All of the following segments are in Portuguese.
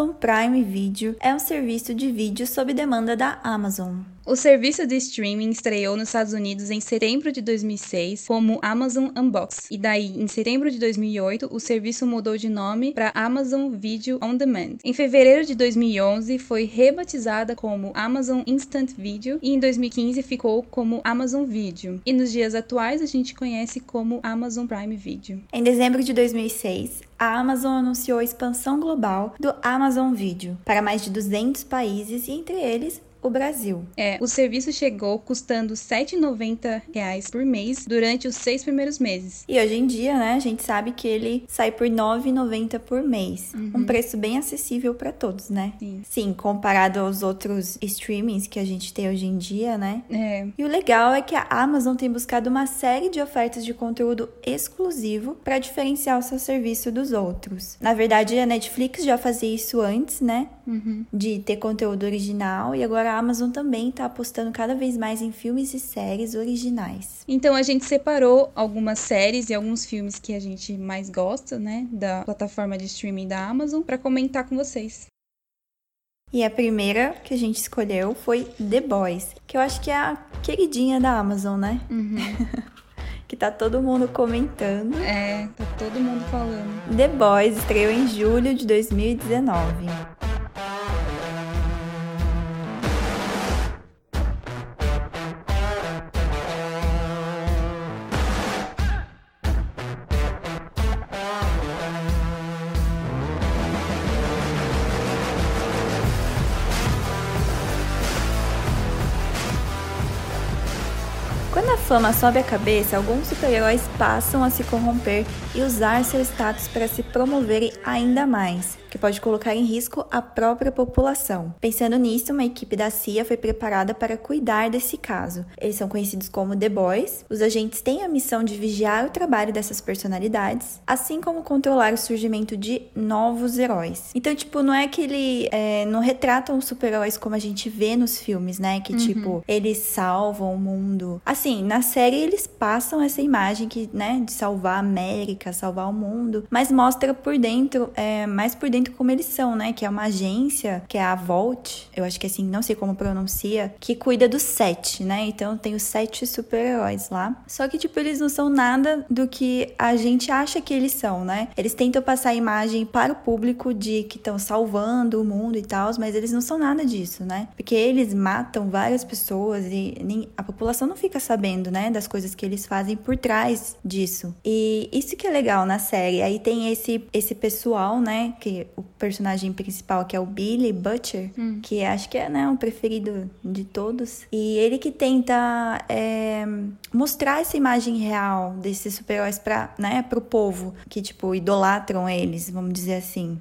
Amazon Prime Video é um serviço de vídeo sob demanda da Amazon. O serviço de streaming estreou nos Estados Unidos em setembro de 2006 como Amazon Unbox, e daí, em setembro de 2008, o serviço mudou de nome para Amazon Video On Demand. Em fevereiro de 2011, foi rebatizada como Amazon Instant Video e em 2015 ficou como Amazon Video. E nos dias atuais a gente conhece como Amazon Prime Video. Em dezembro de 2006, a Amazon anunciou a expansão global do Amazon Video para mais de 200 países e entre eles o Brasil. É, o serviço chegou custando 7,90 reais por mês durante os seis primeiros meses. E hoje em dia, né, a gente sabe que ele sai por R$ 9,90 por mês. Um preço bem acessível para todos, né? Sim. Sim, comparado aos outros streamings que a gente tem hoje em dia, né? É, E o legal é que a Amazon tem buscado uma série de ofertas de conteúdo exclusivo para diferenciar o seu serviço dos outros. Na verdade, a Netflix já fazia isso antes, né? De ter conteúdo original, e agora a Amazon também está apostando cada vez mais em filmes e séries originais. Então a gente separou algumas séries e alguns filmes que a gente mais gosta, né, da plataforma de streaming da Amazon para comentar com vocês. E a primeira que a gente escolheu foi The Boys, que eu acho que é a queridinha da Amazon, né? que tá todo mundo comentando. É, tá todo mundo falando. The Boys estreou em julho de 2019. Fama sobe a cabeça, alguns super-heróis passam a se corromper e usar seu status para se promoverem ainda mais, que pode colocar em risco a própria população. Pensando nisso, uma equipe da CIA foi preparada para cuidar desse caso. Eles são conhecidos como The Boys. Os agentes têm a missão de vigiar o trabalho dessas personalidades, assim como controlar o surgimento de novos heróis. Então, tipo, não é que ele é, não retratam os super-heróis como a gente vê nos filmes, né? Que, tipo, eles salvam o mundo. Assim, na série eles passam essa imagem que, né, de salvar a América, salvar o mundo, mas mostra por dentro, é, mais por dentro como eles são, né? Que é uma agência, que é a Volt, eu acho que assim, não sei como pronuncia, que cuida dos sete, né? Então tem os sete super-heróis lá. Só que, tipo, eles não são nada do que a gente acha que eles são, né? Eles tentam passar a imagem para o público de que estão salvando o mundo e tal, mas eles não são nada disso, né? Porque eles matam várias pessoas e nem, a população não fica sabendo, né, das coisas que eles fazem por trás disso. E isso que é legal na série. Aí tem esse esse pessoal, né, que o personagem principal que é o Billy Butcher, que acho que é, né, o preferido de todos. E ele que tenta é, mostrar essa imagem real desses super-heróis para, né, pro povo que tipo idolatram eles, vamos dizer assim.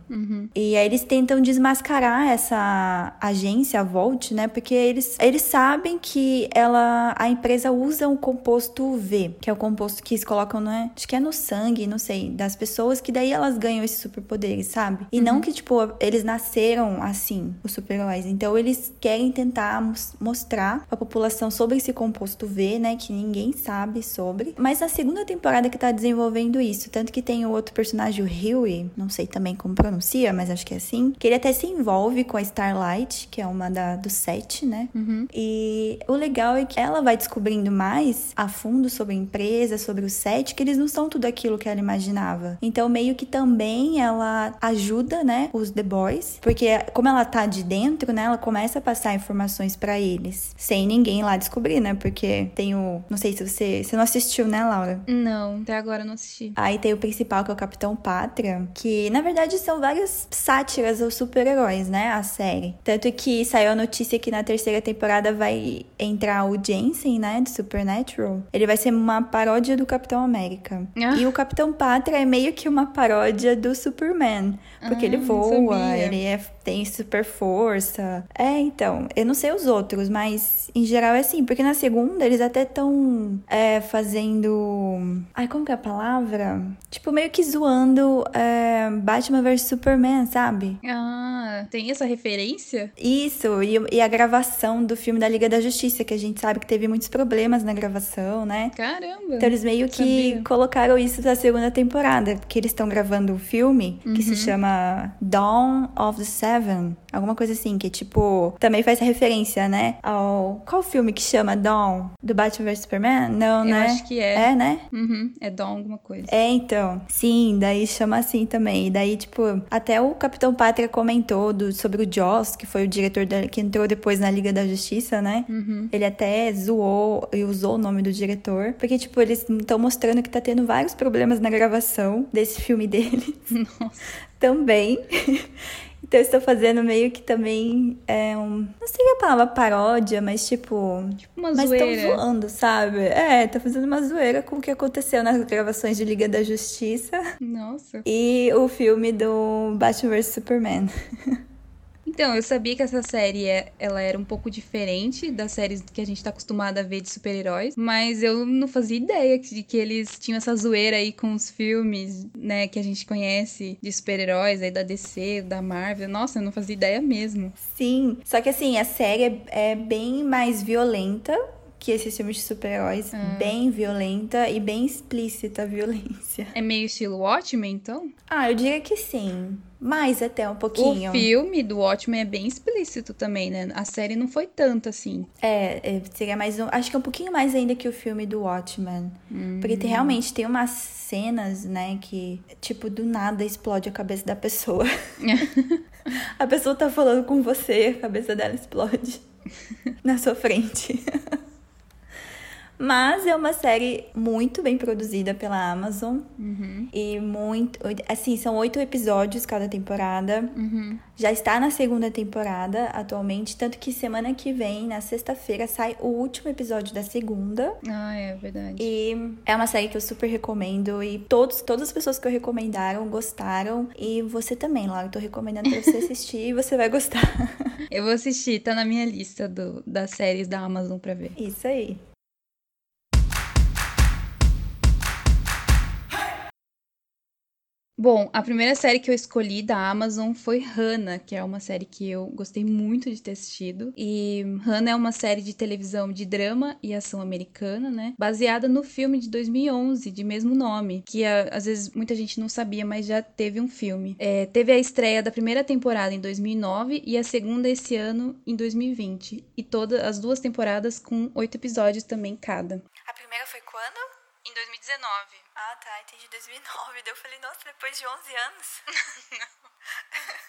E aí eles tentam desmascarar essa agência, a Volt, né? Porque eles, eles sabem que ela, a empresa usa um composto V, que é o composto que eles colocam, né? Acho que é no sangue, não sei, das pessoas, que daí elas ganham esses superpoderes, sabe? E não que, tipo, eles nasceram assim, os super-heróis. Então eles querem tentar mos- mostrar pra população sobre esse composto V, né? Que ninguém sabe sobre. Mas na segunda temporada que tá desenvolvendo isso, tanto que tem o outro personagem, o Huey, não sei também como pronuncia, mas acho que é assim, que ele até se envolve com a Starlight, que é uma da, do set, né? E o legal é que ela vai descobrindo mais a fundo sobre a empresa, sobre o set, que eles não são tudo aquilo que ela imaginava. Então, meio que também ela ajuda, né, os The Boys, porque como ela tá de dentro, né, ela começa a passar informações pra eles, sem ninguém lá descobrir, né? Porque tem o, não sei se você, você não assistiu, né, Laura? Não, até agora eu não assisti. Aí tem o principal, que é o Capitão Pátria, que na verdade são várias sátiras aos super-heróis, né? A série. Tanto que saiu a notícia que na terceira temporada vai entrar o Jensen, né? De Supernatural. Supernatural, ele vai ser uma paródia do Capitão América. Ah. E o Capitão Pátria é meio que uma paródia do Superman. Porque Ah, ele voa, ele é- tem super força. É, então, eu não sei os outros, mas em geral é assim. Porque na segunda eles até estão fazendo. Ai, como que é a palavra? Tipo, meio que zoando é, Batman vs Superman, sabe? Ah, tem essa referência? Isso, e, e a gravação do filme da Liga da Justiça, que a gente sabe que teve muitos problemas na gravação, né? Caramba. Então eles meio que Sabia. colocaram isso na segunda temporada, porque eles estão gravando um filme que Uhum. se chama Dawn of the Seven. Alguma coisa assim, que tipo, também faz referência, né? Ao. Qual filme que chama Dawn? Do Batman vs Superman? Não, Eu né? acho que é. É, né? Uhum, é Dawn alguma coisa. É, então. Sim, daí chama assim também. E daí, tipo, até o Capitão Pátria comentou do, sobre o Joss, que foi o diretor da- que entrou depois na Liga da Justiça, né? Uhum. Ele até zoou e usou o nome do diretor. Porque, tipo, eles estão mostrando que tá tendo vários problemas na gravação desse filme dele Nossa. também. Então, eu estou fazendo meio que também é um. Não sei a palavra paródia, mas tipo. Uma Mas estão zoeira. zoando, sabe? É, tá fazendo uma zoeira com o que aconteceu nas gravações de Liga da Justiça Nossa. e o filme do Batman vs Superman. Então, eu sabia que essa série é- ela era um pouco diferente das séries que a gente tá acostumada a ver de super-heróis, mas eu não fazia ideia de que eles tinham essa zoeira aí com os filmes, né, que a gente conhece de super-heróis aí da DC, da Marvel. Nossa, eu não fazia ideia mesmo. Sim, só que assim, a série é, é bem mais violenta que esses filmes de super-heróis. Bem violenta e bem explícita a violência. É meio estilo Watchmen, então? Ah, eu diria que sim. Mais até um pouquinho. O filme do Watchmen é bem explícito também, né? A série não foi tanto assim. É, é, seria mais um. Acho que é um pouquinho mais ainda que o filme do Watchmen. Porque tem- realmente tem umas cenas, né, que, tipo, do nada explode a cabeça da pessoa. a pessoa tá falando com você, a cabeça dela explode na sua frente. Mas é uma série muito bem produzida pela Amazon. E muito. Assim, são oito episódios cada temporada. Já está na segunda temporada atualmente. Tanto que semana que vem, na sexta-feira, sai o último episódio da segunda. Ah, é verdade. E é uma série que eu super recomendo. E todos, todas as pessoas que eu recomendaram gostaram. E você também, Laura. Eu tô recomendando pra você assistir e você vai gostar. Eu vou assistir, tá na minha lista do, das séries da Amazon pra ver. Isso aí. Bom, a primeira série que eu escolhi da Amazon foi Hannah, que é uma série que eu gostei muito de ter assistido. E Hannah é uma série de televisão de drama e ação americana, né? Baseada no filme de 2011, de mesmo nome, que a- às vezes muita gente não sabia, mas já teve um filme. É, teve a estreia da primeira temporada em 2009 e a segunda esse ano em 2020. E todas as duas temporadas com oito episódios também cada. A primeira foi quando? Em 2019. Ah, tá. Entendi 2009. Daí eu falei, nossa, depois de 11 anos.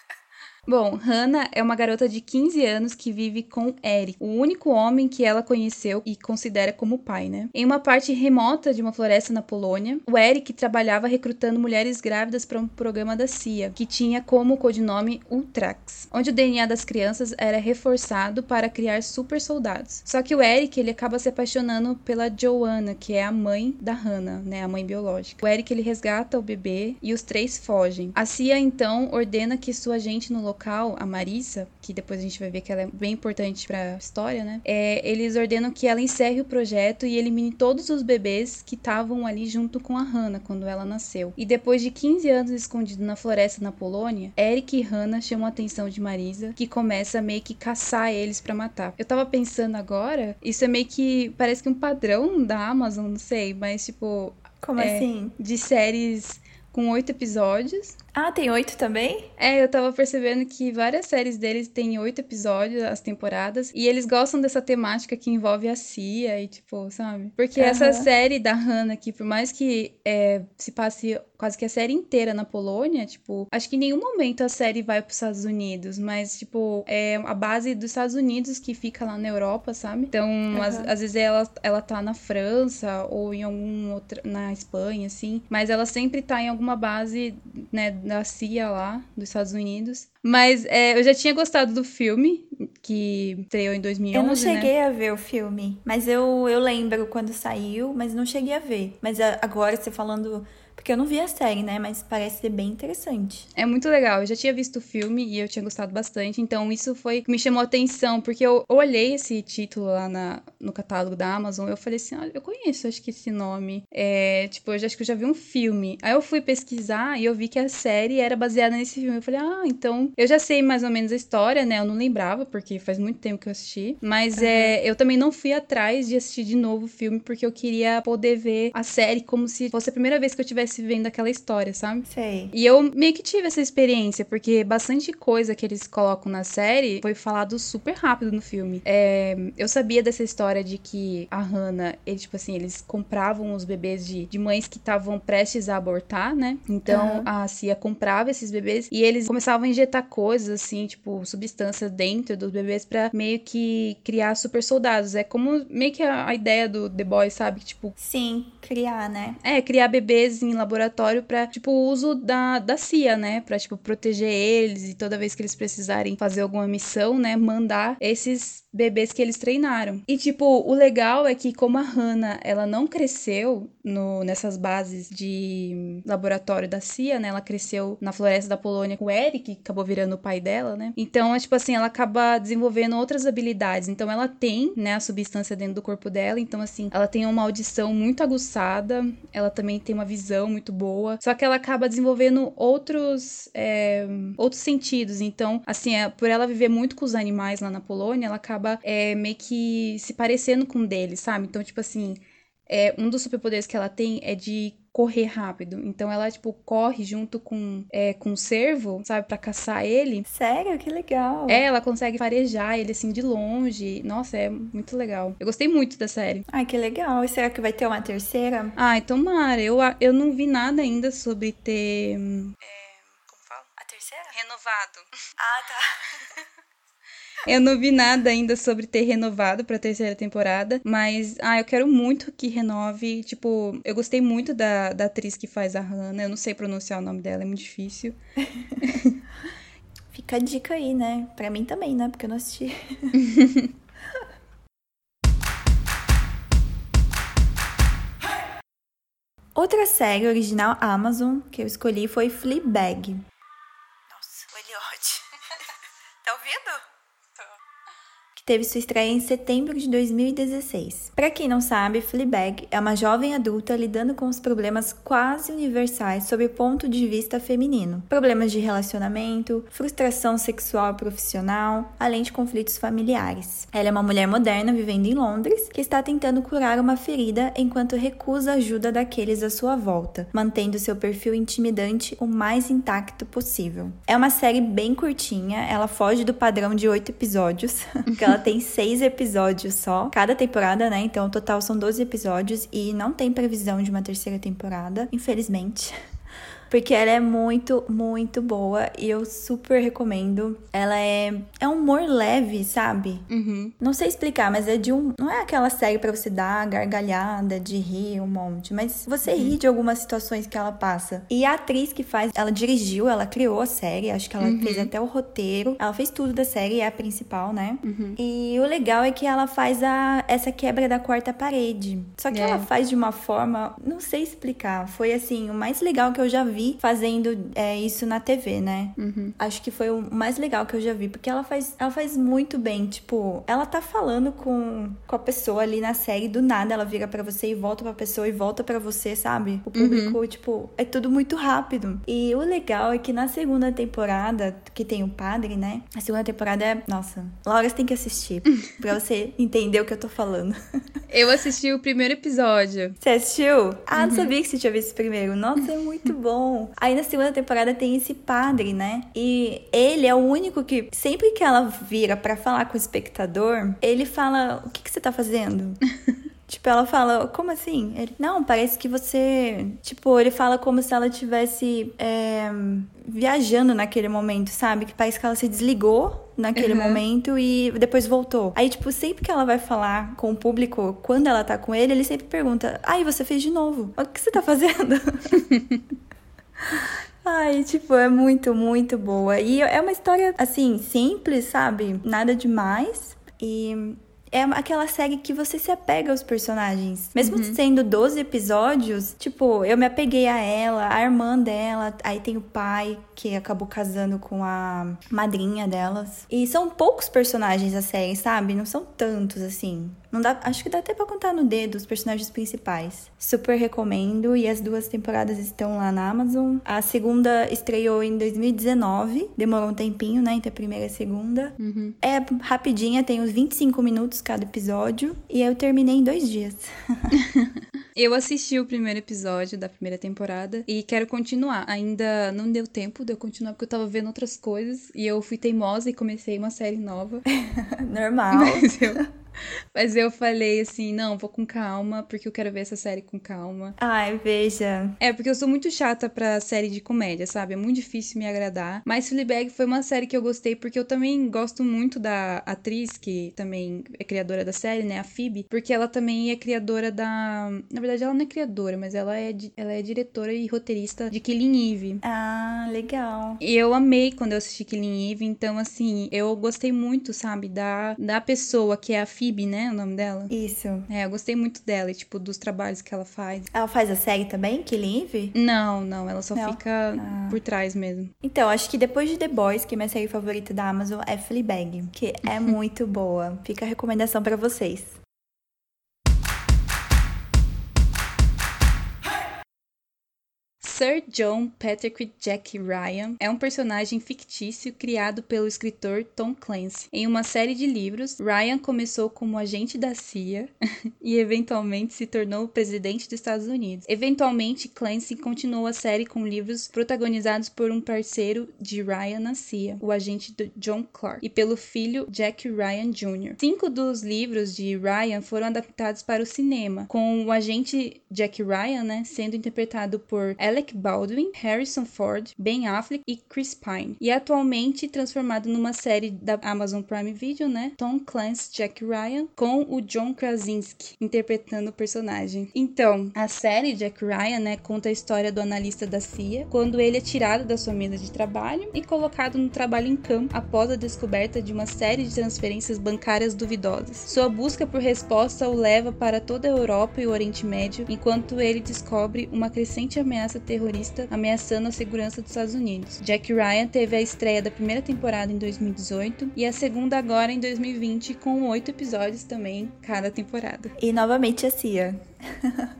Bom, Hannah é uma garota de 15 anos que vive com Eric, o único homem que ela conheceu e considera como pai, né? Em uma parte remota de uma floresta na Polônia, o Eric trabalhava recrutando mulheres grávidas para um programa da CIA, que tinha como codinome Ultrax, onde o DNA das crianças era reforçado para criar super soldados. Só que o Eric, ele acaba se apaixonando pela Joanna, que é a mãe da Hannah, né, a mãe biológica. O Eric, ele resgata o bebê e os três fogem. A CIA, então, ordena que sua agente no local, a Marissa, que depois a gente vai ver que ela é bem importante pra história, né? É, eles ordenam que ela encerre o projeto e elimine todos os bebês que estavam ali junto com a Hannah quando ela nasceu. E depois de 15 anos escondido na floresta na Polônia, Eric e Hannah chamam a atenção de Marisa, que começa a meio que caçar eles pra matar. Eu tava pensando agora, isso é meio que parece que um padrão da Amazon, não sei, mas tipo Como É. assim? de séries com oito episódios. Ah, tem oito também? É, eu tava percebendo que várias séries deles têm oito episódios, as temporadas, e eles gostam dessa temática que envolve a CIA e, tipo, sabe? Porque essa Aham. série da Hannah, que por mais que é, se passe quase que a série inteira na Polônia, tipo, acho que em nenhum momento a série vai pros Estados Unidos, mas, tipo, é a base dos Estados Unidos que fica lá na Europa, sabe? Então, às, Aham. às vezes ela, ela tá na França ou em algum outro, na Espanha, assim, mas ela sempre tá em alguma base, né, da CIA lá, dos Estados Unidos. Mas é, eu já tinha gostado do filme, que estreou em 2011, Eu não né? cheguei a ver o filme, mas eu, eu lembro quando saiu, mas não cheguei a ver. Mas agora você falando porque eu não vi a série, né? Mas parece ser bem interessante. É muito legal. Eu já tinha visto o filme e eu tinha gostado bastante. Então, isso foi que me chamou a atenção. Porque eu olhei esse título lá na, no catálogo da Amazon. Eu falei assim: olha, eu conheço, acho que esse nome. É, tipo, eu já, acho que eu já vi um filme. Aí eu fui pesquisar e eu vi que a série era baseada nesse filme. Eu falei: ah, então eu já sei mais ou menos a história, né? Eu não lembrava, porque faz muito tempo que eu assisti. Mas uhum. é, eu também não fui atrás de assistir de novo o filme, porque eu queria poder ver a série como se fosse a primeira vez que eu tivesse estivesse vendo aquela história, sabe? Sei. E eu meio que tive essa experiência, porque bastante coisa que eles colocam na série foi falado super rápido no filme. É, eu sabia dessa história de que a Hannah, ele, tipo assim, eles compravam os bebês de, de mães que estavam prestes a abortar, né? Então uhum. a Cia comprava esses bebês e eles começavam a injetar coisas assim, tipo, substâncias dentro dos bebês para meio que criar super soldados. É como meio que a, a ideia do The Boys, sabe? Tipo. Sim, criar, né? É, criar bebês em laboratório para tipo, uso da, da CIA, né? Pra, tipo, proteger eles e toda vez que eles precisarem fazer alguma missão, né? Mandar esses bebês que eles treinaram. E, tipo, o legal é que como a Hannah, ela não cresceu no, nessas bases de laboratório da CIA, né? Ela cresceu na floresta da Polônia com o Eric, que acabou virando o pai dela, né? Então, é tipo assim, ela acaba desenvolvendo outras habilidades. Então, ela tem, né, a substância dentro do corpo dela. Então, assim, ela tem uma audição muito aguçada. Ela também tem uma visão muito boa. Só que ela acaba desenvolvendo outros, é, outros sentidos. Então, assim, é, por ela viver muito com os animais lá na Polônia, ela acaba acaba é, meio que se parecendo com um deles, sabe? Então, tipo assim, é, um dos superpoderes que ela tem é de correr rápido. Então ela, tipo, corre junto com, é, com o cervo, sabe, para caçar ele. Sério? Que legal. É, ela consegue farejar ele, assim, de longe. Nossa, é muito legal. Eu gostei muito da série. Ai, que legal. E será que vai ter uma terceira? Ai, tomara. Eu, eu não vi nada ainda sobre ter... É, como fala? A terceira? Renovado. Ah, tá. Eu não vi nada ainda sobre ter renovado pra terceira temporada, mas, ah, eu quero muito que renove. Tipo, eu gostei muito da, da atriz que faz a Hannah. Eu não sei pronunciar o nome dela, é muito difícil. Fica a dica aí, né? Pra mim também, né? Porque eu não assisti. Outra série original Amazon que eu escolhi foi Fleabag. Nossa, o Elliot. tá ouvindo? Que teve sua estreia em setembro de 2016. Para quem não sabe, Fleabag é uma jovem adulta lidando com os problemas quase universais sob o ponto de vista feminino. Problemas de relacionamento, frustração sexual e profissional, além de conflitos familiares. Ela é uma mulher moderna vivendo em Londres que está tentando curar uma ferida enquanto recusa a ajuda daqueles à sua volta, mantendo seu perfil intimidante o mais intacto possível. É uma série bem curtinha, ela foge do padrão de oito episódios, ela tem seis episódios só, cada temporada, né? Então, o total são 12 episódios e não tem previsão de uma terceira temporada, infelizmente porque ela é muito, muito boa e eu super recomendo. Ela é é um humor leve, sabe? Uhum. Não sei explicar, mas é de um não é aquela série para você dar gargalhada, de rir um monte, mas você uhum. ri de algumas situações que ela passa. E a atriz que faz, ela dirigiu, ela criou a série, acho que ela uhum. fez até o roteiro. Ela fez tudo da série, é a principal, né? Uhum. E o legal é que ela faz a essa quebra da quarta parede. Só que é. ela faz de uma forma, não sei explicar. Foi assim, o mais legal que eu já vi vi fazendo é, isso na TV, né? Uhum. Acho que foi o mais legal que eu já vi, porque ela faz, ela faz muito bem. Tipo, ela tá falando com, com a pessoa ali na série, do nada ela vira para você e volta pra pessoa e volta para você, sabe? O público, uhum. tipo, é tudo muito rápido. E o legal é que na segunda temporada, que tem o padre, né? A segunda temporada é. Nossa, Laura, você tem que assistir pra você entender o que eu tô falando. Eu assisti o primeiro episódio. Você assistiu? Ah, uhum. não sabia que você tinha visto o primeiro. Nossa, é muito bom. Aí na segunda temporada tem esse padre, né? E ele é o único que, sempre que ela vira para falar com o espectador, ele fala: O que, que você tá fazendo? Tipo, ela fala, como assim? Ele, não, parece que você. Tipo, ele fala como se ela tivesse é, viajando naquele momento, sabe? Que parece que ela se desligou naquele uhum. momento e depois voltou. Aí, tipo, sempre que ela vai falar com o público, quando ela tá com ele, ele sempre pergunta: Ai, você fez de novo. O que você tá fazendo? Ai, tipo, é muito, muito boa. E é uma história, assim, simples, sabe? Nada demais. E é aquela série que você se apega aos personagens. Mesmo uhum. sendo 12 episódios, tipo, eu me apeguei a ela, a irmã dela, aí tem o pai, que acabou casando com a madrinha delas. E são poucos personagens da série, sabe? Não são tantos assim. Não dá, acho que dá até pra contar no dedo os personagens principais. Super recomendo e as duas temporadas estão lá na Amazon. A segunda estreou em 2019, demorou um tempinho, né, entre a primeira e a segunda. Uhum. É rapidinha, tem uns 25 minutos cada episódio e eu terminei em dois dias. eu assisti o primeiro episódio da primeira temporada e quero continuar. Ainda não deu tempo de eu continuar porque eu tava vendo outras coisas e eu fui teimosa e comecei uma série nova. Normal. Mas eu mas eu falei assim, não, vou com calma, porque eu quero ver essa série com calma. Ai, veja. É, porque eu sou muito chata pra série de comédia, sabe? É muito difícil me agradar. Mas Fleabag foi uma série que eu gostei, porque eu também gosto muito da atriz, que também é criadora da série, né? A Phoebe. Porque ela também é criadora da... Na verdade, ela não é criadora, mas ela é, ela é diretora e roteirista de Killing Eve. Ah, legal. E eu amei quando eu assisti Killing Eve, então, assim, eu gostei muito, sabe? Da, da pessoa que é a Phoebe Phoebe, né? O nome dela. Isso. É, eu gostei muito dela e, tipo, dos trabalhos que ela faz. Ela faz a série também, Killing Eve? Não, não. Ela só não. fica ah. por trás mesmo. Então, acho que depois de The Boys, que é minha série favorita da Amazon, é Fleabag, que é muito boa. Fica a recomendação para vocês. Sir John Patrick Jack Ryan é um personagem fictício criado pelo escritor Tom Clancy. Em uma série de livros, Ryan começou como agente da CIA e eventualmente se tornou presidente dos Estados Unidos. Eventualmente, Clancy continuou a série com livros protagonizados por um parceiro de Ryan na CIA, o agente John Clark, e pelo filho Jack Ryan Jr. Cinco dos livros de Ryan foram adaptados para o cinema, com o agente Jack Ryan né, sendo interpretado por Alec Baldwin, Harrison Ford, Ben Affleck e Chris Pine. E é atualmente transformado numa série da Amazon Prime Video, né? Tom Clancy Jack Ryan com o John Krasinski interpretando o personagem. Então, a série Jack Ryan, né, conta a história do analista da CIA quando ele é tirado da sua mesa de trabalho e colocado no trabalho em campo após a descoberta de uma série de transferências bancárias duvidosas. Sua busca por resposta o leva para toda a Europa e o Oriente Médio, enquanto ele descobre uma crescente ameaça terrorista terrorista ameaçando a segurança dos Estados Unidos. Jack Ryan teve a estreia da primeira temporada em 2018 e a segunda agora em 2020, com oito episódios também cada temporada. E novamente a Cia.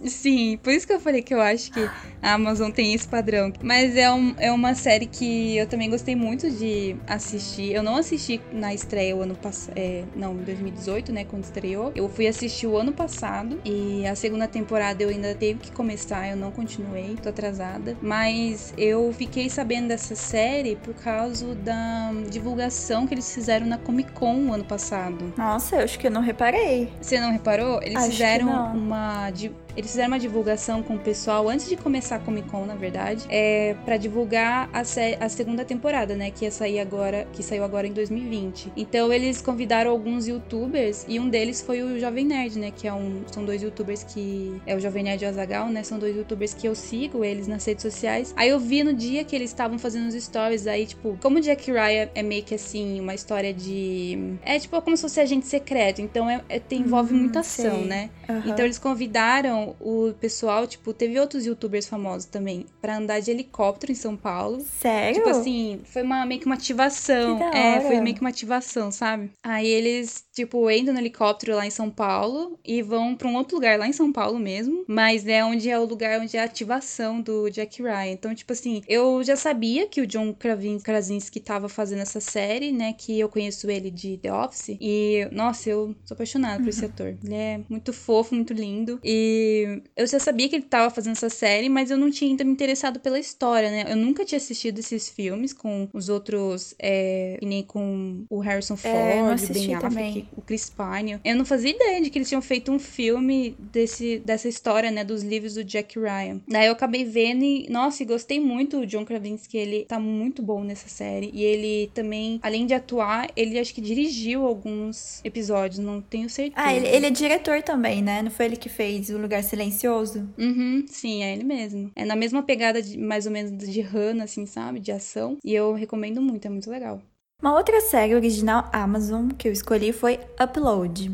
Sim, por isso que eu falei que eu acho que a Amazon tem esse padrão. Mas é, um, é uma série que eu também gostei muito de assistir. Eu não assisti na estreia o ano passado. É, não, em 2018, né? Quando estreou. Eu fui assistir o ano passado. E a segunda temporada eu ainda teve que começar. Eu não continuei, tô atrasada. Mas eu fiquei sabendo dessa série por causa da divulgação que eles fizeram na Comic Con o ano passado. Nossa, eu acho que eu não reparei. Você não reparou? Eles acho fizeram uma you eles fizeram uma divulgação com o pessoal antes de começar a Comic Con, na verdade, é para divulgar a, a, segunda temporada, né, que ia sair agora, que saiu agora em 2020. Então eles convidaram alguns youtubers e um deles foi o Jovem Nerd, né, que é um são dois youtubers que é o Jovem Nerd e o Azagal, né, são dois youtubers que eu sigo eles nas redes sociais. Aí eu vi no dia que eles estavam fazendo os stories aí, tipo, como Jack Ryan é meio que assim, uma história de é tipo como se fosse agente secreto, então é, é tem, envolve hum, muita ação, sei. né? Uhum. Então eles convidaram o pessoal, tipo, teve outros youtubers famosos também, para andar de helicóptero em São Paulo. Sério? Tipo assim, foi uma, meio que uma ativação. É, foi meio que uma ativação, sabe? Aí eles, tipo, entram no helicóptero lá em São Paulo e vão para um outro lugar lá em São Paulo mesmo, mas é onde é o lugar onde é a ativação do Jack Ryan. Então, tipo assim, eu já sabia que o John Krasinski tava fazendo essa série, né? Que eu conheço ele de The Office. E, nossa, eu sou apaixonada por esse ator. Ele é muito fofo, muito lindo. E eu já sabia que ele estava fazendo essa série, mas eu não tinha ainda me interessado pela história, né? Eu nunca tinha assistido esses filmes com os outros, é, nem com o Harrison é, Ford, é, Ben Affleck, o Chris Pine. Eu não fazia ideia de que eles tinham feito um filme desse, dessa história, né? Dos livros do Jack Ryan. Daí eu acabei vendo e, nossa, e gostei muito. O John Krasinski, ele tá muito bom nessa série. E ele também, além de atuar, ele acho que dirigiu alguns episódios, não tenho certeza. Ah, ele, ele é diretor também, né? Não foi ele que fez O Lugar silencioso? Uhum, sim, é ele mesmo. É na mesma pegada de mais ou menos de Hannah, assim, sabe? De ação. E eu recomendo muito, é muito legal. Uma outra série original Amazon que eu escolhi foi Upload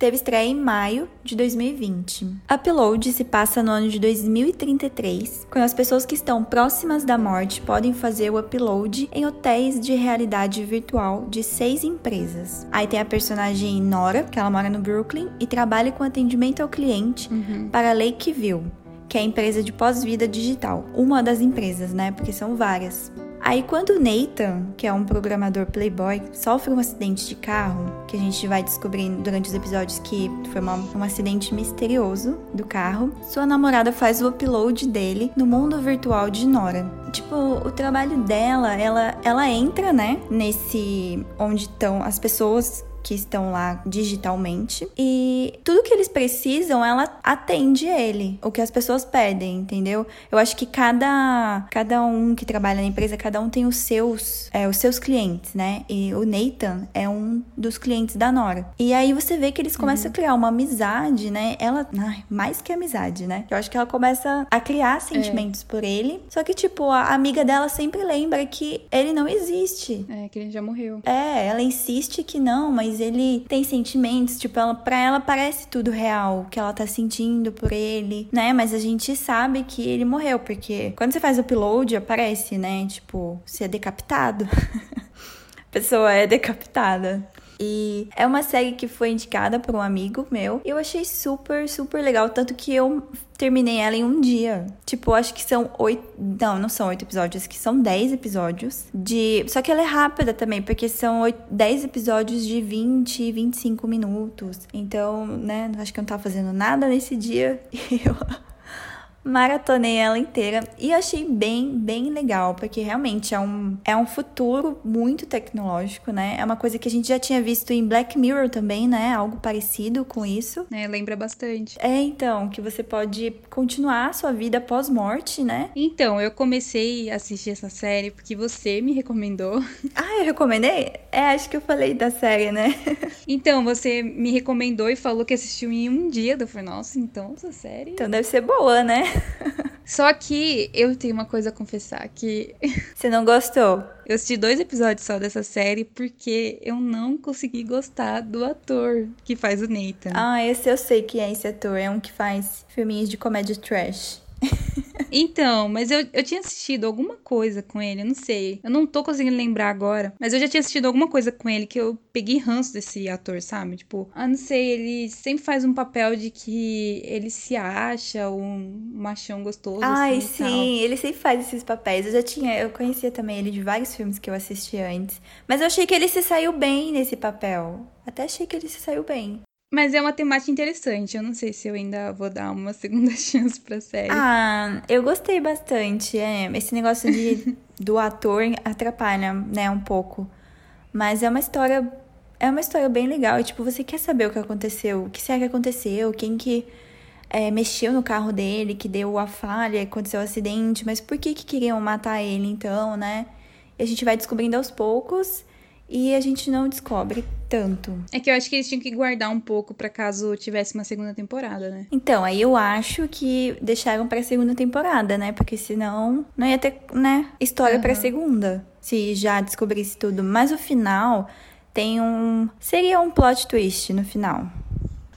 teve estreia em maio de 2020. Upload se passa no ano de 2033, quando as pessoas que estão próximas da morte podem fazer o upload em hotéis de realidade virtual de seis empresas. Aí tem a personagem Nora, que ela mora no Brooklyn e trabalha com atendimento ao cliente uhum. para Lakeview, que é a empresa de pós-vida digital. Uma das empresas, né? Porque são várias. Aí quando o Nathan, que é um programador playboy, sofre um acidente de carro, que a gente vai descobrindo durante os episódios que foi uma, um acidente misterioso do carro, sua namorada faz o upload dele no mundo virtual de Nora. Tipo, o trabalho dela, ela, ela entra, né, nesse onde estão as pessoas que estão lá digitalmente. E tudo que eles precisam, ela atende ele, o que as pessoas pedem, entendeu? Eu acho que cada, cada um que trabalha na empresa, cada um tem os seus, é, os seus clientes, né? E o Nathan é um dos clientes da Nora. E aí você vê que eles começam uhum. a criar uma amizade, né? Ela, ai, mais que amizade, né? Eu acho que ela começa a criar sentimentos é. por ele. Só que, tipo, a amiga dela sempre lembra que ele não existe. É, que ele já morreu. É, ela insiste que não, mas ele tem sentimentos, tipo, ela, pra ela parece tudo real, que ela tá sentindo por ele, né? Mas a gente sabe que ele morreu, porque quando você faz o upload, aparece, né? Tipo, se é decapitado. a pessoa é decapitada. E é uma série que foi indicada por um amigo meu. Eu achei super, super legal. Tanto que eu terminei ela em um dia. Tipo, acho que são oito. Não, não são oito episódios, que são dez episódios. De. Só que ela é rápida também, porque são dez episódios de 20, 25 minutos. Então, né, acho que eu não tava fazendo nada nesse dia. E eu maratonei ela inteira e achei bem, bem legal, porque realmente é um, é um futuro muito tecnológico, né? É uma coisa que a gente já tinha visto em Black Mirror também, né? Algo parecido com isso. É, lembra bastante. É, então, que você pode continuar a sua vida pós-morte, né? Então, eu comecei a assistir essa série porque você me recomendou. Ah, eu recomendei? É, acho que eu falei da série, né? então, você me recomendou e falou que assistiu em um dia. Eu falei, nossa, então essa série. Então deve ser boa, né? Só que eu tenho uma coisa a confessar que. Você não gostou? Eu assisti dois episódios só dessa série porque eu não consegui gostar do ator que faz o Nathan. Ah, esse eu sei que é esse ator. É um que faz filminhos de comédia trash. Então, mas eu, eu tinha assistido alguma coisa com ele, eu não sei. Eu não tô conseguindo lembrar agora. Mas eu já tinha assistido alguma coisa com ele que eu peguei ranço desse ator, sabe? Tipo, ah, não sei, ele sempre faz um papel de que ele se acha um machão gostoso. Ai, assim, sim, ele sempre faz esses papéis. Eu já tinha, eu conhecia também ele de vários filmes que eu assisti antes. Mas eu achei que ele se saiu bem nesse papel. Até achei que ele se saiu bem. Mas é uma temática interessante. Eu não sei se eu ainda vou dar uma segunda chance pra série. Ah, eu gostei bastante. É, esse negócio de, do ator atrapalha, né, um pouco. Mas é uma história. É uma história bem legal. E, tipo, você quer saber o que aconteceu? O que será que aconteceu? Quem que é, mexeu no carro dele, que deu a falha, aconteceu o um acidente. Mas por que que queriam matar ele, então, né? E a gente vai descobrindo aos poucos e a gente não descobre tanto. É que eu acho que eles tinham que guardar um pouco para caso tivesse uma segunda temporada, né? Então, aí eu acho que deixaram para segunda temporada, né? Porque senão não ia ter, né, história uhum. para segunda, se já descobrisse tudo. Mas o final tem um seria um plot twist no final.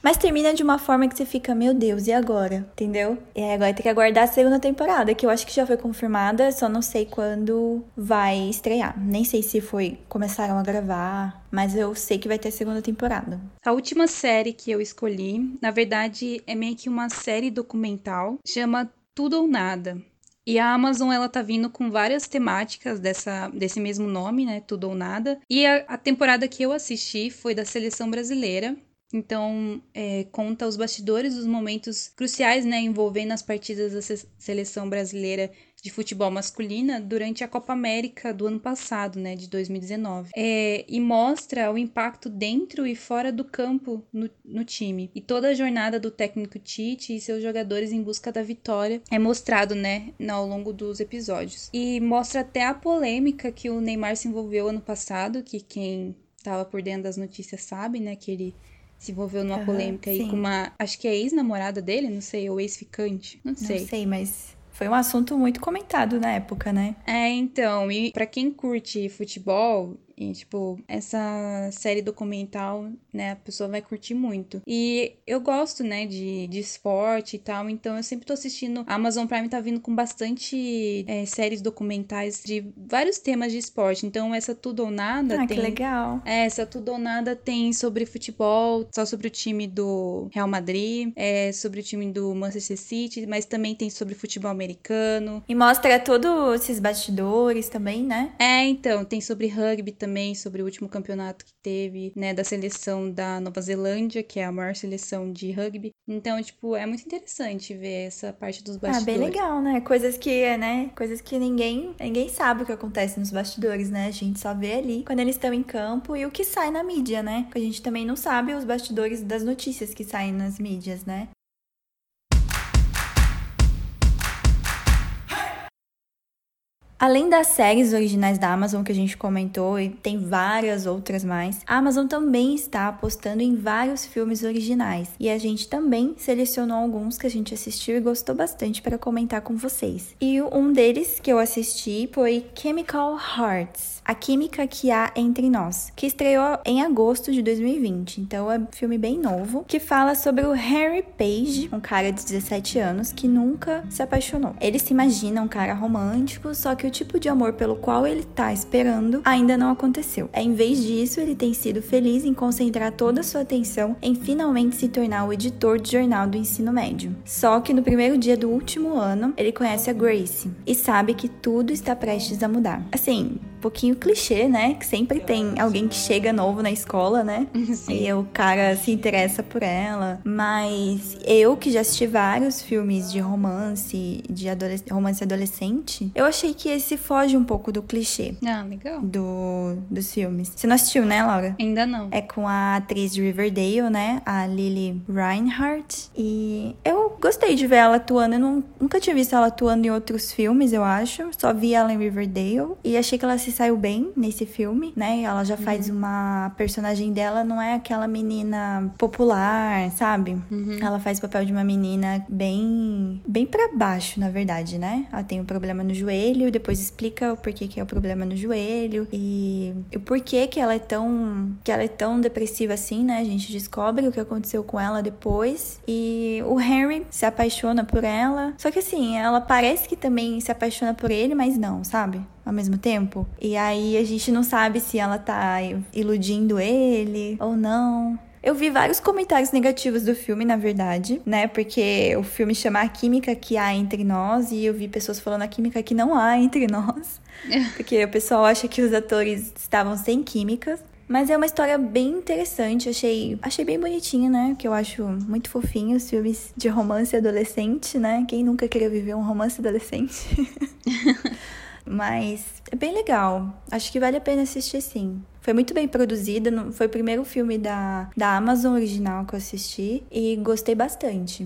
Mas termina de uma forma que você fica, meu Deus, e agora? Entendeu? E aí agora tem que aguardar a segunda temporada, que eu acho que já foi confirmada, só não sei quando vai estrear. Nem sei se foi começaram a gravar, mas eu sei que vai ter segunda temporada. A última série que eu escolhi, na verdade, é meio que uma série documental, chama Tudo ou Nada. E a Amazon, ela tá vindo com várias temáticas dessa, desse mesmo nome, né? Tudo ou Nada. E a, a temporada que eu assisti foi da seleção brasileira. Então, é, conta os bastidores dos momentos cruciais, né, envolvendo as partidas da seleção brasileira de futebol masculina durante a Copa América do ano passado, né, de 2019. É, e mostra o impacto dentro e fora do campo no, no time. E toda a jornada do técnico Tite e seus jogadores em busca da vitória é mostrado, né, ao longo dos episódios. E mostra até a polêmica que o Neymar se envolveu ano passado, que quem estava por dentro das notícias sabe, né, que ele se envolveu numa uhum, polêmica sim. aí com uma. Acho que é ex-namorada dele, não sei, ou ex-ficante. Não sei. Não sei, mas foi um assunto muito comentado na época, né? É, então, e para quem curte futebol, e, tipo, essa série documental, né, a pessoa vai curtir muito. E eu gosto, né, de, de esporte e tal, então eu sempre tô assistindo. A Amazon Prime tá vindo com bastante é, séries documentais de vários temas de esporte. Então, essa Tudo ou Nada ah, tem. Que legal. É, essa Tudo ou Nada tem sobre futebol, só sobre o time do Real Madrid, é, sobre o time do Manchester City, mas também tem sobre futebol americano. E mostra todos esses bastidores também, né? É, então, tem sobre rugby também sobre o último campeonato que teve, né, da seleção da Nova Zelândia, que é a maior seleção de rugby. Então, tipo, é muito interessante ver essa parte dos bastidores. Ah, bem legal, né? Coisas que, né, coisas que ninguém, ninguém sabe o que acontece nos bastidores, né? A gente só vê ali quando eles estão em campo e o que sai na mídia, né? A gente também não sabe os bastidores das notícias que saem nas mídias, né? Além das séries originais da Amazon que a gente comentou e tem várias outras mais, a Amazon também está apostando em vários filmes originais e a gente também selecionou alguns que a gente assistiu e gostou bastante para comentar com vocês. E um deles que eu assisti foi Chemical Hearts, a química que há entre nós, que estreou em agosto de 2020. Então é um filme bem novo que fala sobre o Harry Page, um cara de 17 anos que nunca se apaixonou. Ele se imagina um cara romântico, só que o tipo de amor pelo qual ele tá esperando ainda não aconteceu. É, em vez disso, ele tem sido feliz em concentrar toda a sua atenção em finalmente se tornar o editor de jornal do ensino médio. Só que no primeiro dia do último ano, ele conhece a Grace e sabe que tudo está prestes a mudar. Assim, pouquinho clichê, né? Que sempre tem alguém que chega novo na escola, né? Sim. E o cara se interessa por ela. Mas eu que já assisti vários filmes de romance, de adolesc romance adolescente, eu achei que esse foge um pouco do clichê. Ah, legal. Do, dos filmes. Você não assistiu, né, Laura? Ainda não. É com a atriz de Riverdale, né? A Lily Reinhardt. E eu gostei de ver ela atuando. Eu não, nunca tinha visto ela atuando em outros filmes, eu acho. Só vi ela em Riverdale. E achei que ela se saiu bem nesse filme, né? Ela já faz uhum. uma personagem dela, não é aquela menina popular, sabe? Uhum. Ela faz o papel de uma menina bem bem para baixo, na verdade, né? Ela tem um problema no joelho, depois explica o porquê que é o problema no joelho e o porquê que ela é tão que ela é tão depressiva assim, né? A gente descobre o que aconteceu com ela depois e o Henry se apaixona por ela. Só que assim, ela parece que também se apaixona por ele, mas não, sabe? Ao mesmo tempo. E aí a gente não sabe se ela tá iludindo ele ou não. Eu vi vários comentários negativos do filme, na verdade, né? Porque o filme chama a química que há entre nós e eu vi pessoas falando a química que não há entre nós. Porque o pessoal acha que os atores estavam sem química. Mas é uma história bem interessante, achei, achei bem bonitinha, né? Que eu acho muito fofinho os filmes de romance adolescente, né? Quem nunca queria viver um romance adolescente? Mas é bem legal. Acho que vale a pena assistir sim. Foi muito bem produzida, foi o primeiro filme da, da Amazon original que eu assisti e gostei bastante.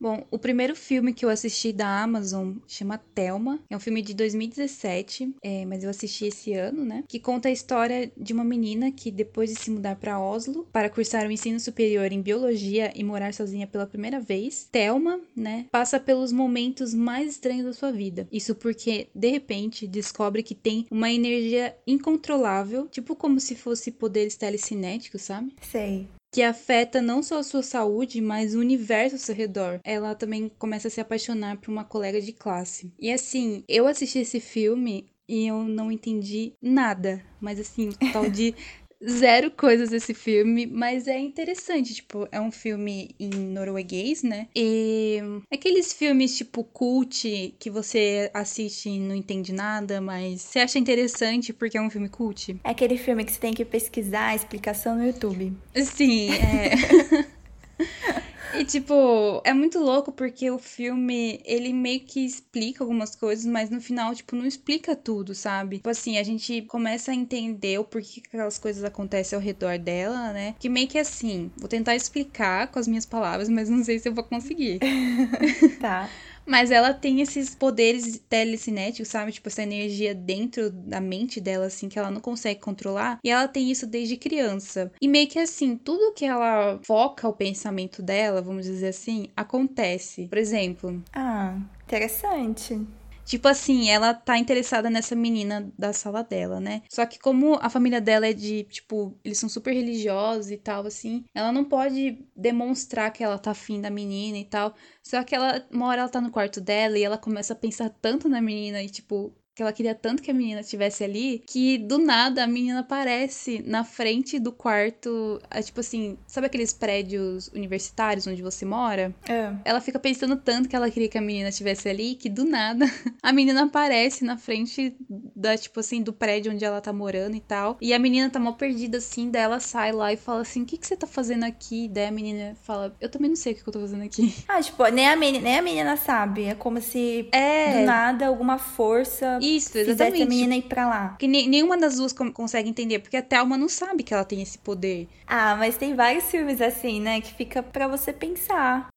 Bom, o primeiro filme que eu assisti da Amazon chama Thelma. É um filme de 2017, é, mas eu assisti esse ano, né? Que conta a história de uma menina que, depois de se mudar para Oslo para cursar o ensino superior em biologia e morar sozinha pela primeira vez, Thelma, né, passa pelos momentos mais estranhos da sua vida. Isso porque, de repente, descobre que tem uma energia incontrolável, tipo como se fosse poderes telecinéticos, sabe? Sei que afeta não só a sua saúde, mas o universo ao seu redor. Ela também começa a se apaixonar por uma colega de classe. E assim, eu assisti esse filme e eu não entendi nada, mas assim, tal de zero coisas desse filme, mas é interessante, tipo, é um filme em norueguês, né? E aqueles filmes tipo cult que você assiste e não entende nada, mas você acha interessante porque é um filme cult. É aquele filme que você tem que pesquisar a explicação no YouTube. Sim, é. E, tipo, é muito louco porque o filme, ele meio que explica algumas coisas, mas no final, tipo, não explica tudo, sabe? Tipo assim, a gente começa a entender o porquê que aquelas coisas acontecem ao redor dela, né? Que meio que assim, vou tentar explicar com as minhas palavras, mas não sei se eu vou conseguir. tá. Mas ela tem esses poderes telecinéticos, sabe? Tipo, essa energia dentro da mente dela, assim, que ela não consegue controlar. E ela tem isso desde criança. E meio que assim, tudo que ela foca o pensamento dela, vamos dizer assim, acontece. Por exemplo. Ah, interessante. Tipo assim, ela tá interessada nessa menina da sala dela, né? Só que como a família dela é de, tipo, eles são super religiosos e tal, assim, ela não pode demonstrar que ela tá afim da menina e tal. Só que ela, uma hora ela tá no quarto dela e ela começa a pensar tanto na menina e, tipo, que ela queria tanto que a menina estivesse ali, que do nada a menina aparece na frente do quarto, é, tipo assim, sabe aqueles prédios universitários onde você mora? É. Ela fica pensando tanto que ela queria que a menina estivesse ali, que do nada a menina aparece na frente da, tipo assim, do prédio onde ela tá morando e tal. E a menina tá mal perdida assim, daí ela sai lá e fala assim: O que, que você tá fazendo aqui? Daí a menina fala: Eu também não sei o que, que eu tô fazendo aqui. Ah, tipo, nem a, menina, nem a menina sabe. É como se É. do nada alguma força Isso, fizesse exatamente. a menina ir pra lá. Que nem- nenhuma das duas consegue entender, porque a Thelma não sabe que ela tem esse poder. Ah, mas tem vários filmes assim, né? Que fica pra você pensar.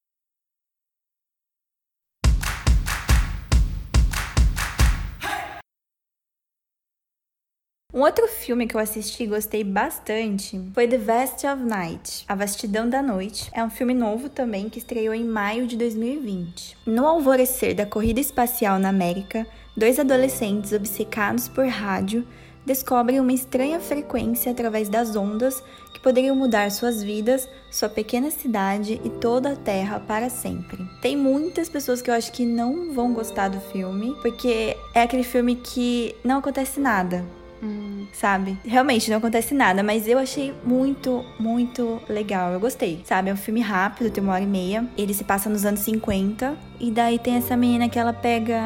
Um outro filme que eu assisti e gostei bastante foi The Vast of Night, A Vastidão da Noite. É um filme novo também que estreou em maio de 2020. No alvorecer da corrida espacial na América, dois adolescentes obcecados por rádio descobrem uma estranha frequência através das ondas que poderiam mudar suas vidas, sua pequena cidade e toda a Terra para sempre. Tem muitas pessoas que eu acho que não vão gostar do filme, porque é aquele filme que não acontece nada, sabe? Realmente não acontece nada, mas eu achei muito, muito legal. Eu gostei, sabe? É um filme rápido, tem uma hora e meia. Ele se passa nos anos 50. E daí tem essa menina que ela pega,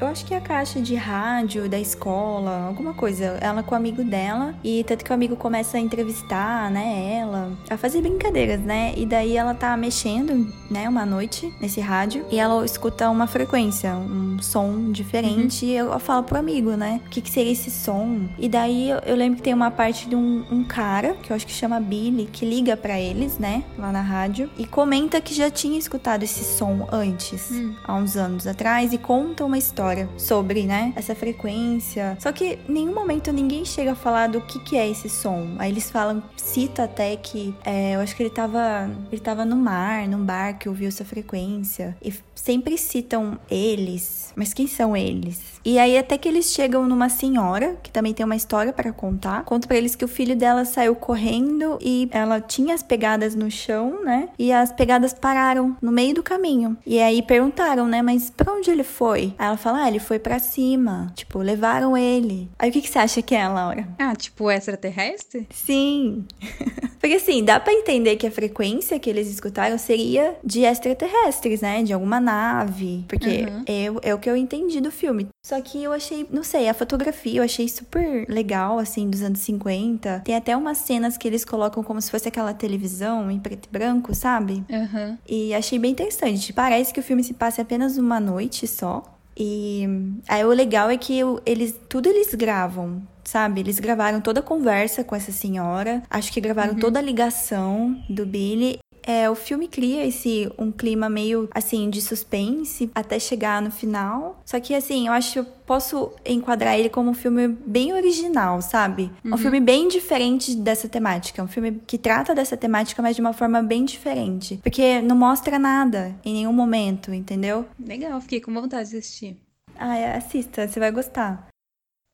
eu acho que é a caixa de rádio da escola, alguma coisa. Ela com o amigo dela. E tanto que o amigo começa a entrevistar, né, ela, a fazer brincadeiras, né? E daí ela tá mexendo, né, uma noite nesse rádio. E ela escuta uma frequência, um som diferente. E eu falo pro amigo, né? O que, que seria esse som? E daí eu, lembro que tem uma parte de um, um cara, que eu acho que chama Billy, que liga pra eles, né? Lá na rádio. E comenta que já tinha escutado esse som antes, há uns anos atrás. E conta uma história sobre, né? Essa frequência. Só que em nenhum momento ninguém chega a falar do que, que é esse som. Aí eles falam, cita até que é, eu acho que ele tava, ele tava no mar, num bar que ouviu essa frequência. E sempre citam eles. Mas quem são eles? E aí até que eles chegam numa senhora, que também tem uma história para contar. Conta pra eles que o filho dela saiu correndo e ela tinha as pegadas no chão, né? E as pegadas pararam no meio do caminho. E aí perguntaram, né? Mas pra onde ele foi? Aí ela fala, ah, ele foi pra cima. Tipo, levaram ele. Aí o que, que você acha que é, Laura? Ah, tipo extraterrestre? Sim. Porque assim, dá pra entender que a frequência que eles escutaram seria de extraterrestres, né? De alguma nave. Porque Uhum. é, é o que eu entendi do filme. Só que eu achei, não sei, a fotografia eu achei super legal, assim, dos anos 50. Tem até umas cenas que eles colocam como se fosse aquela televisão em preto e branco, sabe? Aham. E achei bem interessante. Parece que o filme se passa apenas uma noite só. E aí o legal é que o- eles tudo eles gravam, sabe? Eles gravaram toda a conversa com essa senhora. Acho que gravaram toda a ligação do Billy. É, o filme cria esse um clima meio assim de suspense até chegar no final. Só que assim, eu acho que eu posso enquadrar ele como um filme bem original, sabe? Um filme bem diferente dessa temática, um filme que trata dessa temática, mas de uma forma bem diferente, porque não mostra nada em nenhum momento, entendeu? Legal, fiquei com vontade de assistir. Ah, assista, você vai gostar.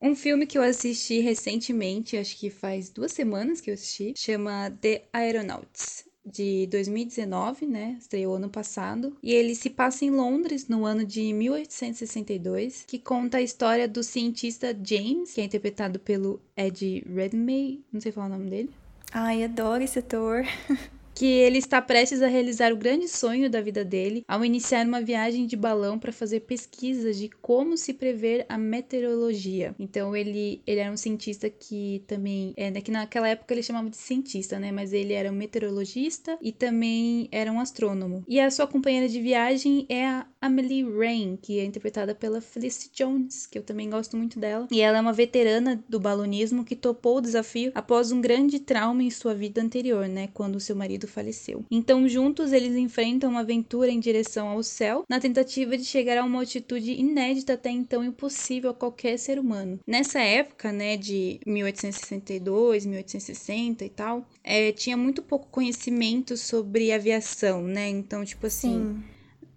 Um filme que eu assisti recentemente, acho que faz duas semanas que eu assisti, chama The Aeronauts. De 2019, né? Estreou ano passado. E ele se passa em Londres, no ano de 1862, que conta a história do cientista James, que é interpretado pelo Ed Redmayne, não sei falar o nome dele. Ai, adoro esse ator. que ele está prestes a realizar o grande sonho da vida dele ao iniciar uma viagem de balão para fazer pesquisas de como se prever a meteorologia. Então ele, ele era um cientista que também, é, né, que naquela época ele chamava de cientista, né, mas ele era um meteorologista e também era um astrônomo. E a sua companheira de viagem é a Amelie Rain, que é interpretada pela Felicity Jones, que eu também gosto muito dela. E ela é uma veterana do balonismo que topou o desafio após um grande trauma em sua vida anterior, né, quando seu marido marido faleceu. Então, juntos, eles enfrentam uma aventura em direção ao céu, na tentativa de chegar a uma altitude inédita até então impossível a qualquer ser humano. Nessa época, né, de 1862, 1860 e tal, é, tinha muito pouco conhecimento sobre aviação, né? Então, tipo assim. Sim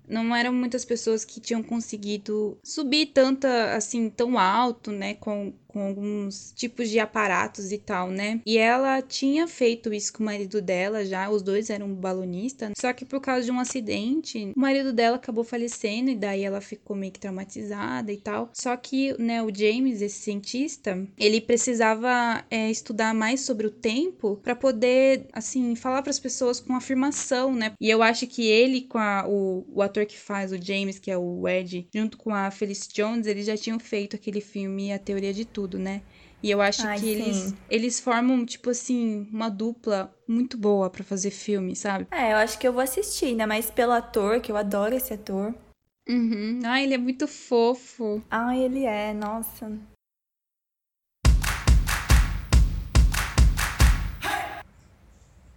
não eram muitas pessoas que tinham conseguido subir tanta assim tão alto, né, com com alguns tipos de aparatos e tal, né? E ela tinha feito isso com o marido dela já, os dois eram balonistas, só que por causa de um acidente, o marido dela acabou falecendo e daí ela ficou meio que traumatizada e tal. Só que, né, o James, esse cientista, ele precisava é, estudar mais sobre o tempo para poder, assim, falar para as pessoas com afirmação, né? E eu acho que ele, com a, o, o ator que faz o James, que é o Ed, junto com a Felicity Jones, eles já tinham feito aquele filme A Teoria de Tudo tudo, né? E eu acho Ai, que eles, eles formam, tipo assim, uma dupla muito boa para fazer filme, sabe? É, eu acho que eu vou assistir, ainda mais pelo ator, que eu adoro esse ator. Uhum. Ah, ele é muito fofo. Ah, ele é, nossa.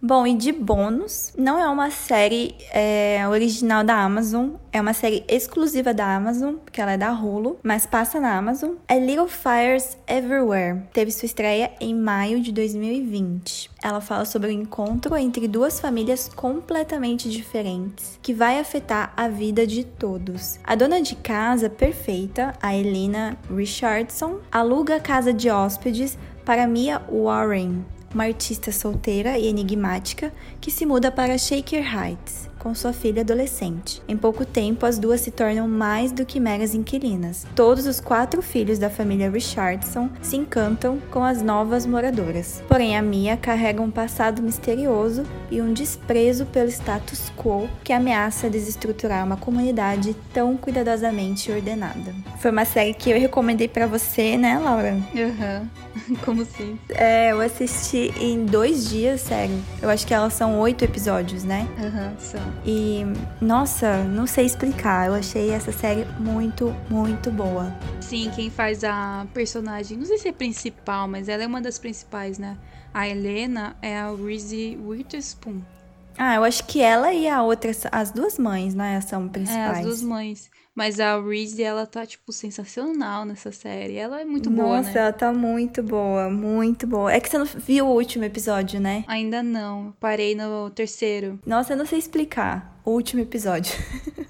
Bom, e de bônus, não é uma série é, original da Amazon, é uma série exclusiva da Amazon, porque ela é da Hulu, mas passa na Amazon. É Little Fires Everywhere. Teve sua estreia em maio de 2020. Ela fala sobre o encontro entre duas famílias completamente diferentes, que vai afetar a vida de todos. A dona de casa perfeita, a Elena Richardson, aluga a casa de hóspedes para Mia Warren, uma artista solteira e enigmática que se muda para Shaker Heights com sua filha adolescente. Em pouco tempo, as duas se tornam mais do que meras inquilinas. Todos os quatro filhos da família Richardson se encantam com as novas moradoras. Porém, a Mia carrega um passado misterioso e um desprezo pelo status quo que ameaça desestruturar uma comunidade tão cuidadosamente ordenada. Foi uma série que eu recomendei para você, né, Laura? Aham. Uhum. Como assim? É, eu assisti em dois dias, sério. Eu acho que elas são oito episódios, né? Aham, uhum, são. E, nossa, não sei explicar. Eu achei essa série muito, muito boa. Sim, quem faz a personagem, não sei se é principal, mas ela é uma das principais, né? A Helena é a Reese Witherspoon. Ah, eu acho que ela e a outra, as duas mães, né, são principais. É, as duas mães. Mas a Reese, ela tá, tipo, sensacional nessa série. Ela é muito boa, Nossa, né? ela tá muito boa, muito boa. É que você não viu o último episódio, né? Ainda não. Parei no terceiro. Nossa, eu não sei explicar o último episódio.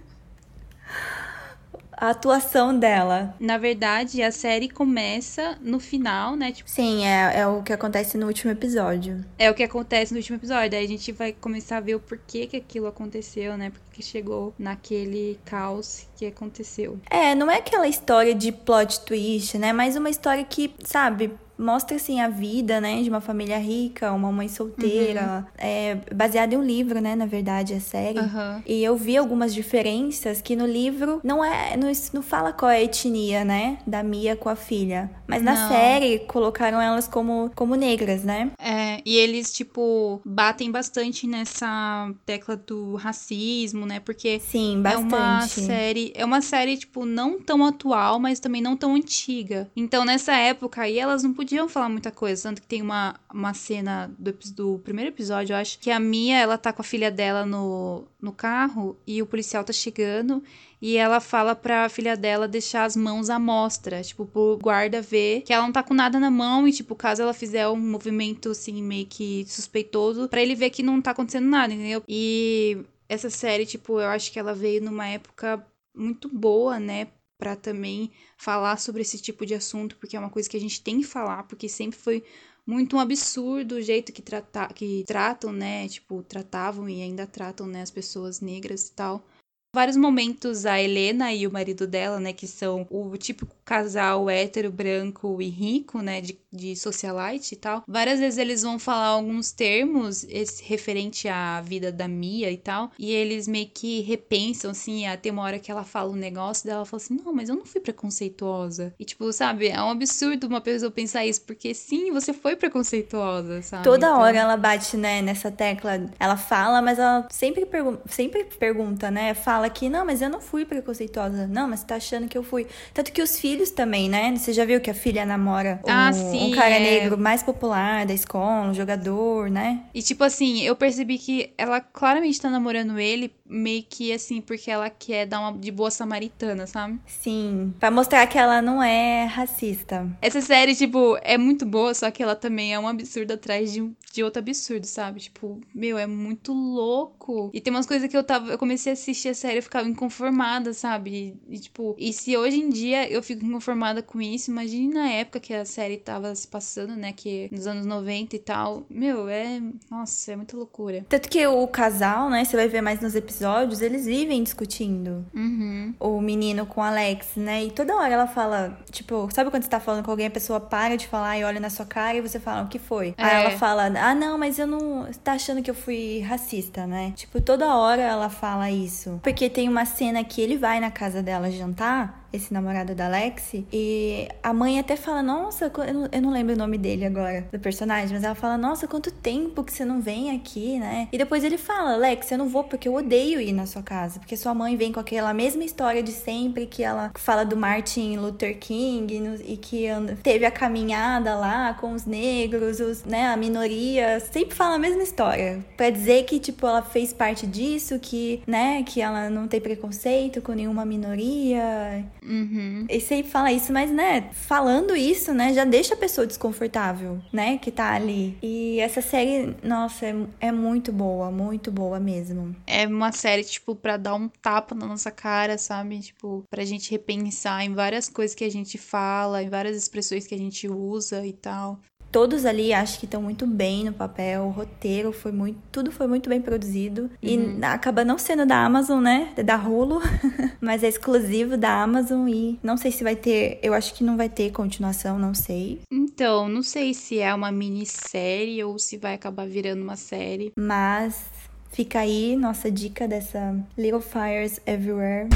a atuação dela. Na verdade, a série começa no final, né? Tipo... Sim, é, é o que acontece no último episódio. É o que acontece no último episódio. Aí a gente vai começar a ver o porquê que aquilo aconteceu, né? Porque chegou naquele caos que aconteceu. É, não é aquela história de plot twist, né? Mas uma história que, sabe, mostra assim a vida, né, de uma família rica, uma mãe solteira, uhum. é baseada em um livro, né, na verdade, a série. Uhum. E eu vi algumas diferenças que no livro não é, não, não fala qual é a etnia, né, da Mia com a filha, mas na não. série colocaram elas como como negras, né? É, e eles tipo batem bastante nessa tecla do racismo, né? Porque Sim, bastante. é uma série, é uma série tipo não tão atual, mas também não tão antiga. Então nessa época aí elas não podiam falar muita coisa. Tanto que tem uma, uma cena do, do primeiro episódio, eu acho, que a Mia, ela tá com a filha dela no, no carro e o policial tá chegando e ela fala pra filha dela deixar as mãos à mostra, tipo, pro guarda ver que ela não tá com nada na mão e, tipo, caso ela fizer um movimento, assim, meio que suspeitoso, para ele ver que não tá acontecendo nada, entendeu? E essa série, tipo, eu acho que ela veio numa época muito boa, né, para também falar sobre esse tipo de assunto, porque é uma coisa que a gente tem que falar, porque sempre foi muito um absurdo o jeito que, trata, que tratam, né? Tipo, tratavam e ainda tratam, né, as pessoas negras e tal vários momentos a Helena e o marido dela, né, que são o típico casal hétero, branco e rico, né, de, de socialite e tal. Várias vezes eles vão falar alguns termos esse, referente à vida da Mia e tal, e eles meio que repensam, assim, até uma hora que ela fala um negócio dela, fala assim, não, mas eu não fui preconceituosa. E tipo, sabe, é um absurdo uma pessoa pensar isso, porque sim, você foi preconceituosa, sabe? Toda então... hora ela bate, né, nessa tecla, ela fala, mas ela sempre, pergu sempre pergunta, né, fala fala que, não, mas eu não fui preconceituosa. Não, mas você tá achando que eu fui. Tanto que os filhos também, né? Você já viu que a filha namora Ah, um, sim, um cara é. negro mais popular da escola, um jogador, né? E tipo assim, eu percebi que ela claramente tá namorando ele, meio que assim, porque ela quer dar uma de boa samaritana, sabe? Sim, pra mostrar que ela não é racista. Essa série, tipo, é muito boa, só que ela também é um absurdo atrás de, de outro absurdo, sabe? Tipo, meu, é muito louco. E tem umas coisas que eu tava. Eu comecei a assistir a série e ficava inconformada, sabe? E, tipo, e se hoje em dia eu fico inconformada com isso, imagine na época que a série tava se passando, né? Que nos anos 90 e tal. Meu, é. Nossa, é muita loucura. Tanto que o casal, né, você vai ver mais nos episódios, eles vivem discutindo. Uhum. O menino com o Alex, né? E toda hora ela fala, tipo, sabe quando você tá falando com alguém, a pessoa para de falar e olha na sua cara e você fala, o que foi? Aí É. ela fala, ah, não, mas eu não. Você tá achando que eu fui racista, né? Tipo, toda hora ela fala isso. Porque tem uma cena que ele vai na casa dela jantar. Esse namorado da Alex, e a mãe até fala: Nossa, eu não, lembro o nome dele agora, do personagem, mas ela fala: Nossa, quanto tempo que você não vem aqui, né? E depois ele fala: Alex, eu não vou porque eu odeio ir na sua casa, porque sua mãe vem com aquela mesma história de sempre que ela fala do Martin Luther King e que teve a caminhada lá com os negros, os, né, a minoria, sempre fala a mesma história, Pra dizer que tipo ela fez parte disso, que, né, que ela não tem preconceito com nenhuma minoria. Uhum. E sempre fala isso, mas, né, falando isso, né, já deixa a pessoa desconfortável, né, que tá ali. E essa série, nossa, é, é muito boa, muito boa mesmo. É uma série, tipo, pra dar um tapa na nossa cara, sabe? Tipo, pra gente repensar em várias coisas que a gente fala, em várias expressões que a gente usa e tal. Todos ali acho que estão muito bem no papel, o roteiro foi muito, tudo foi muito bem produzido. E acaba não sendo da Amazon, né, é da Hulu, mas é exclusivo da Amazon e não sei se vai ter, eu acho que não vai ter continuação, não sei. Então, não sei se é uma minissérie ou se vai acabar virando uma série. Mas fica aí nossa dica dessa Little Fires Everywhere.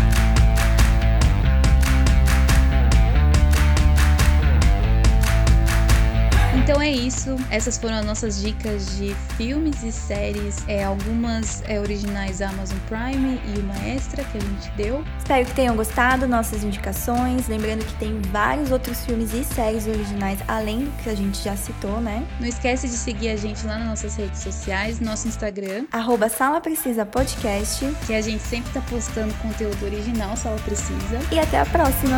Então é isso. Essas foram as nossas dicas de filmes e séries. É, algumas é, originais da Amazon Prime e uma extra que a gente deu. Espero que tenham gostado nossas indicações. Lembrando que tem vários outros filmes e séries originais, além do que a gente já citou, né? Não esquece de seguir a gente lá nas nossas redes sociais, nosso Instagram, Arroba Sala Precisa Podcast. que a gente sempre tá postando conteúdo original, se ela precisa. E até a próxima!